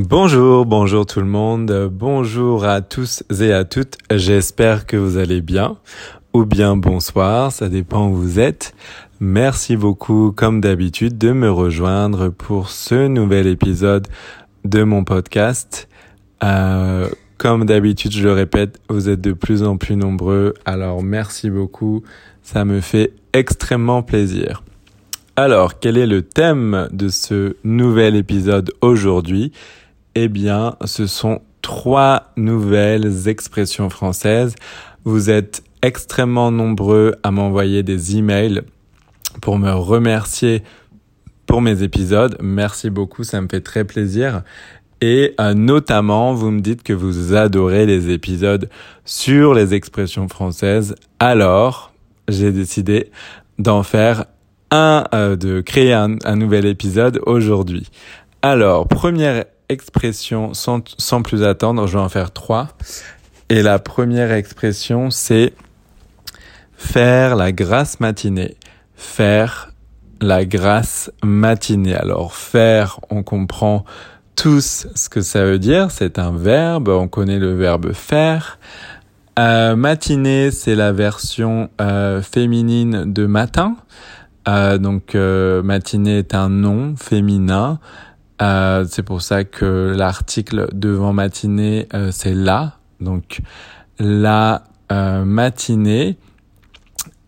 Bonjour, bonjour tout le monde, bonjour à tous et à toutes, j'espère que vous allez bien, ou bien bonsoir, ça dépend où vous êtes. Merci beaucoup, comme d'habitude, de me rejoindre pour ce nouvel épisode de mon podcast. Euh, comme d'habitude, je le répète, vous êtes de plus en plus nombreux, alors merci beaucoup, ça me fait extrêmement plaisir. Alors, quel est le thème de ce nouvel épisode aujourd'hui? Eh bien, ce sont trois nouvelles expressions françaises. Vous êtes extrêmement nombreux à m'envoyer des emails pour me remercier pour mes épisodes. Merci beaucoup, ça me fait très plaisir. Et euh, notamment, vous me dites que vous adorez les épisodes sur les expressions françaises. Alors, j'ai décidé d'en faire un, euh, de créer un, nouvel épisode aujourd'hui. Alors, première expression, sans, sans plus attendre, je vais en faire trois. Et la première expression, c'est faire la grasse matinée. Faire la grasse matinée. Alors, faire, on comprend tous ce que ça veut dire. C'est un verbe. On connaît le verbe faire. Euh, matinée, c'est la version euh, féminine de matin. Euh, donc matinée est un nom féminin. Euh, c'est pour ça que l'article devant matinée c'est la. Donc la matinée.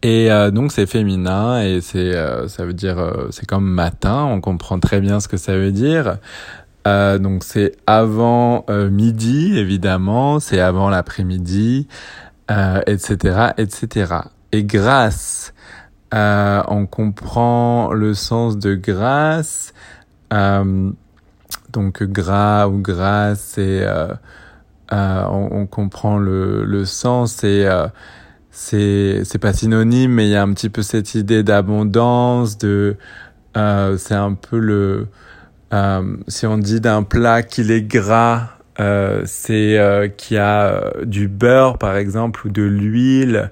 Et donc c'est féminin et c'est ça veut dire c'est comme matin. On comprend très bien ce que ça veut dire. donc c'est avant midi évidemment, c'est avant l'après-midi, etc., etc. Et grâce euh, on comprend le sens de grâce. Euh, donc gras ou c'est euh, euh, on, on, comprend le, le sens et c'est c'est pas synonyme, mais il y a un petit peu cette idée d'abondance, de c'est un peu le si on dit d'un plat qu'il est gras, c'est qu'il y a du beurre par exemple ou de l'huile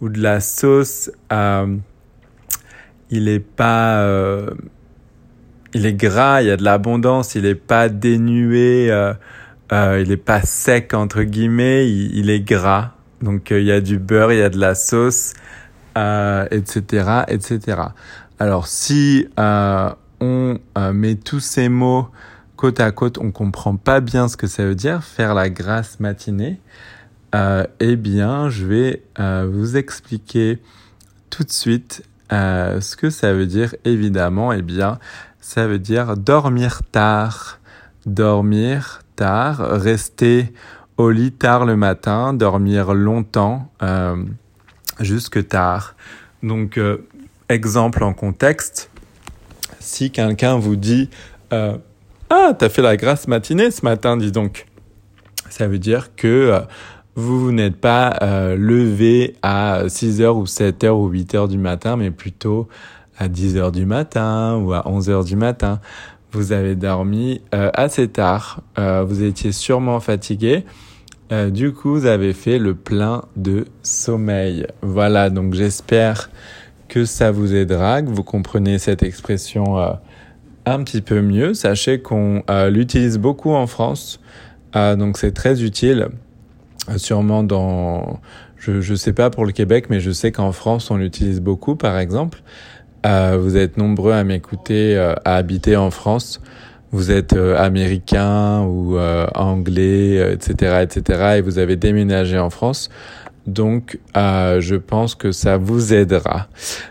ou de la sauce il est pas euh, il est gras, il y a de l'abondance, il est pas dénué, euh, euh, il est pas sec entre guillemets, il, est gras. Donc il y a du beurre, il y a de la sauce, etc., etc. Alors si on met tous ces mots côte à côte, on comprend pas bien ce que ça veut dire faire la grasse matinée. eh bien, je vais vous expliquer tout de suite euh, ce que ça veut dire, évidemment, eh bien, ça veut dire dormir tard. Dormir tard, rester au lit tard le matin, dormir longtemps, euh, jusque tard. Donc, euh, exemple en contexte, si quelqu'un vous dit euh, Ah, t'as fait la grasse matinée ce matin, dis donc. Ça veut dire que vous, n'êtes pas euh, levé à 6h ou 7h ou 8h du matin, mais plutôt à 10h du matin ou à 11h du matin. Vous avez dormi euh, assez tard, euh, vous étiez sûrement fatigué. Euh, du coup, vous avez fait le plein de sommeil. Voilà, donc j'espère que ça vous aidera, que vous comprenez cette expression un petit peu mieux. Sachez qu'on l'utilise beaucoup en France, donc c'est très utile. Euh, sûrement dans, je ne sais pas pour le Québec, mais je sais qu'en France, on l'utilise beaucoup, par exemple. Euh, vous êtes nombreux à m'écouter, euh, à habiter en France. Vous êtes euh, américain ou anglais, etc., etc., et vous avez déménagé en France. Donc, je pense que ça vous aidera.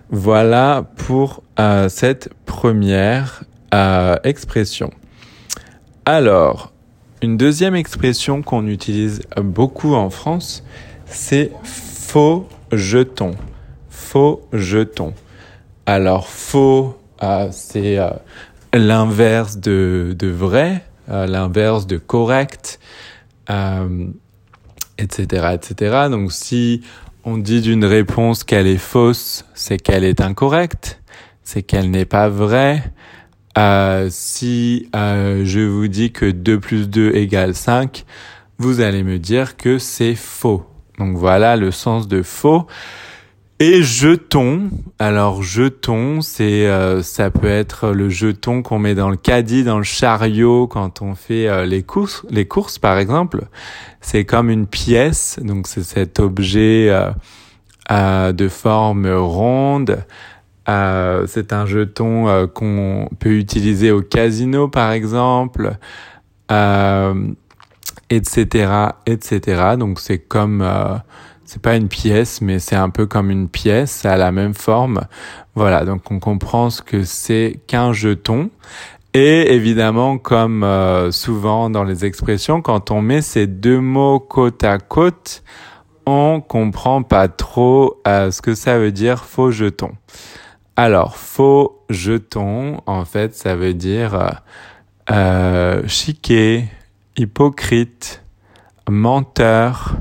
Voilà pour cette première expression. Alors, une deuxième expression qu'on utilise beaucoup en France, c'est faux jeton. Faux jeton. Alors faux, euh, c'est euh, l'inverse de, vrai, euh, l'inverse de correct, etc., etc. Donc si on dit d'une réponse qu'elle est fausse, c'est qu'elle est incorrecte, c'est qu'elle n'est pas vraie. Si je vous dis que 2 plus 2 égale 5, vous allez me dire que c'est faux. Donc voilà le sens de faux. Et jeton, alors jeton, c'est euh, ça peut être le jeton qu'on met dans le caddie, dans le chariot quand on fait euh, les courses, les courses par exemple. C'est comme une pièce, donc c'est cet objet euh, de forme ronde. c'est un jeton qu'on peut utiliser au casino par exemple, etc., etc. Donc c'est comme c'est pas une pièce, mais c'est un peu comme une pièce, ça a la même forme. Voilà, donc on comprend ce que c'est qu'un jeton. Et évidemment, comme euh, souvent dans les expressions, quand on met ces deux mots côte à côte, on comprend pas trop euh, ce que ça veut dire faux jeton. Alors, faux jeton, en fait, ça veut dire euh, chiqué, hypocrite, menteur,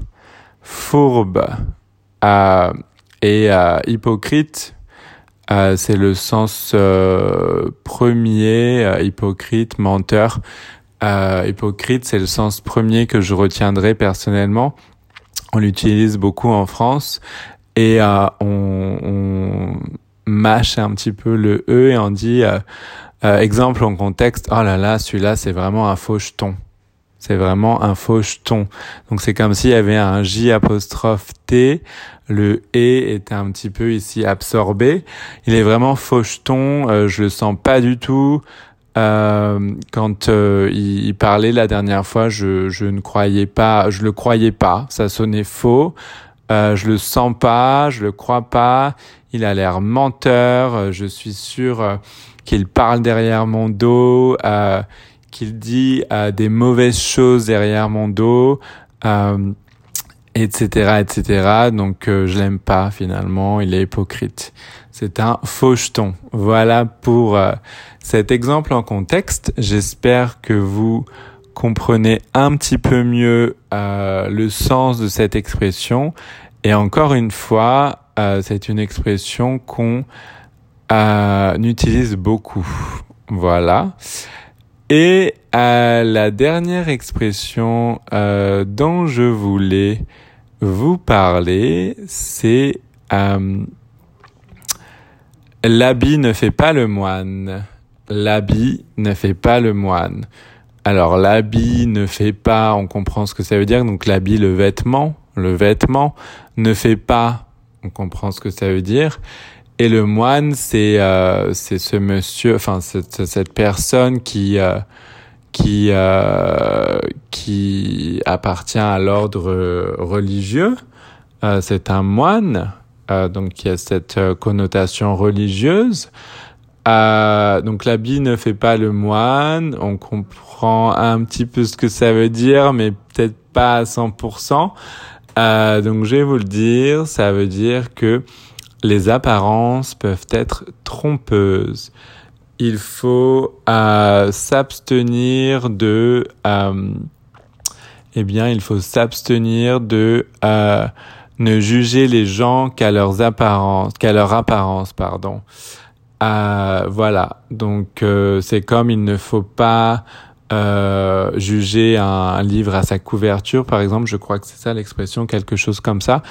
fourbe euh, et euh, hypocrite, euh, c'est le sens premier, hypocrite, menteur. hypocrite, c'est le sens premier que je retiendrai personnellement. On l'utilise beaucoup en France et on, on, mâche un petit peu le E et on dit, exemple en contexte, oh là là, celui-là c'est vraiment un faux jeton. C'est vraiment un faux jeton. Donc c'est comme s'il y avait un J apostrophe T. Le E était un petit peu ici absorbé. Il est vraiment faux jeton. Euh, je le sens pas du tout. Euh, quand euh, il, parlait la dernière fois, je, je ne croyais pas, je le croyais pas. Ça sonnait faux. Euh, je le sens pas, je le crois pas. Il a l'air menteur. Je suis sûr qu'il parle derrière mon dos qu'il dit euh, des mauvaises choses derrière mon dos, euh, etc., etc. Donc euh, je l'aime pas finalement. Il est hypocrite. C'est un faux jeton. Voilà pour euh, cet exemple en contexte. J'espère que vous comprenez un petit peu mieux le sens de cette expression. Et encore une fois, c'est une expression qu'on utilise beaucoup. Voilà. Et à la dernière expression euh, dont je voulais vous parler, c'est euh, l'habit ne fait pas le moine. L'habit ne fait pas le moine. Alors l'habit ne fait pas, on comprend ce que ça veut dire. Donc l'habit, le vêtement, le vêtement ne fait pas, on comprend ce que ça veut dire. Et le moine, c'est euh, c'est ce monsieur, enfin cette, cette personne qui euh, qui euh, qui appartient à l'ordre religieux. Euh, c'est un moine, euh, donc qui a cette connotation religieuse. donc l'habit ne fait pas le moine. On comprend un petit peu ce que ça veut dire, mais peut-être pas à 100%. donc je vais vous le dire, ça veut dire que les apparences peuvent être trompeuses. Il faut euh, s'abstenir de, euh, eh bien, il faut s'abstenir de euh, ne juger les gens qu'à leurs apparences, qu'à leur apparence, pardon. voilà. Donc c'est comme il ne faut pas euh, juger un, livre à sa couverture, par exemple, je crois que c'est ça l'expression, quelque chose comme ça.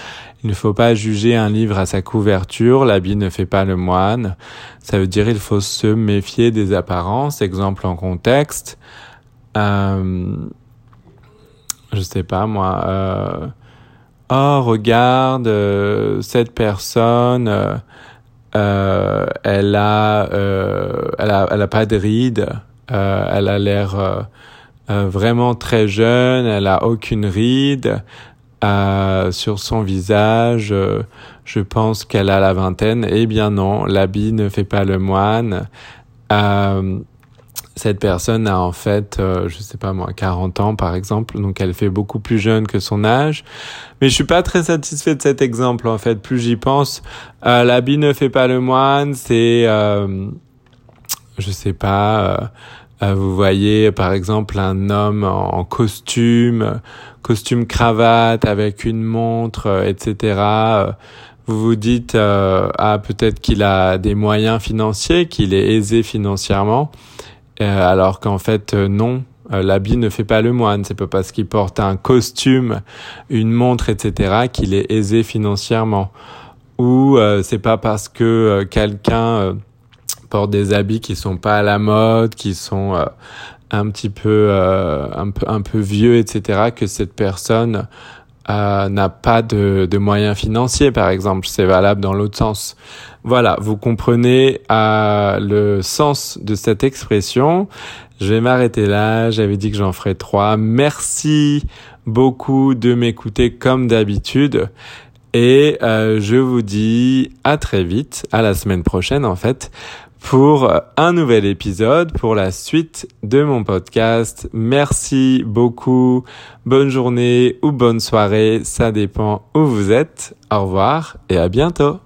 Il ne faut pas juger un livre à sa couverture, l'habit ne fait pas le moine. Ça veut dire il faut se méfier des apparences, exemple en contexte. Euh, je sais pas moi. Euh, oh regarde euh, cette personne. Euh, elle a, elle a, elle a pas de rides. Euh, elle a l'air euh, euh, vraiment très jeune, elle a aucune ride sur son visage. je pense qu'elle a la vingtaine. Eh bien non, l'habit ne fait pas le moine cette personne a en fait, euh, je sais pas moi, 40 ans par exemple, donc elle fait beaucoup plus jeune que son âge. Mais je suis pas très satisfait de cet exemple en fait. Plus j'y pense, l'habit ne fait pas le moine. C'est, euh, je sais pas, euh, vous voyez par exemple un homme en costume, costume cravate avec une montre, euh, etc. Euh, vous vous dites ah peut-être qu'il a des moyens financiers, qu'il est aisé financièrement, alors qu'en fait non. L'habit ne fait pas le moine. C'est pas parce qu'il porte un costume, une montre, etc. qu'il est aisé financièrement. ou euh, c'est pas parce que euh, quelqu'un porte des habits qui sont pas à la mode, qui sont un petit peu un peu un peu vieux, etc. que cette personne euh, n'a pas de, de, moyens financiers, par exemple. C'est valable dans l'autre sens. Voilà, vous comprenez euh, le sens de cette expression. Je vais m'arrêter là. J'avais dit que j'en ferais trois. Merci beaucoup de m'écouter comme d'habitude. Et euh, je vous dis à très vite, à la semaine prochaine en fait, pour un nouvel épisode, pour la suite de mon podcast. Merci beaucoup. Bonne journée ou bonne soirée, ça dépend où vous êtes. Au revoir et à bientôt.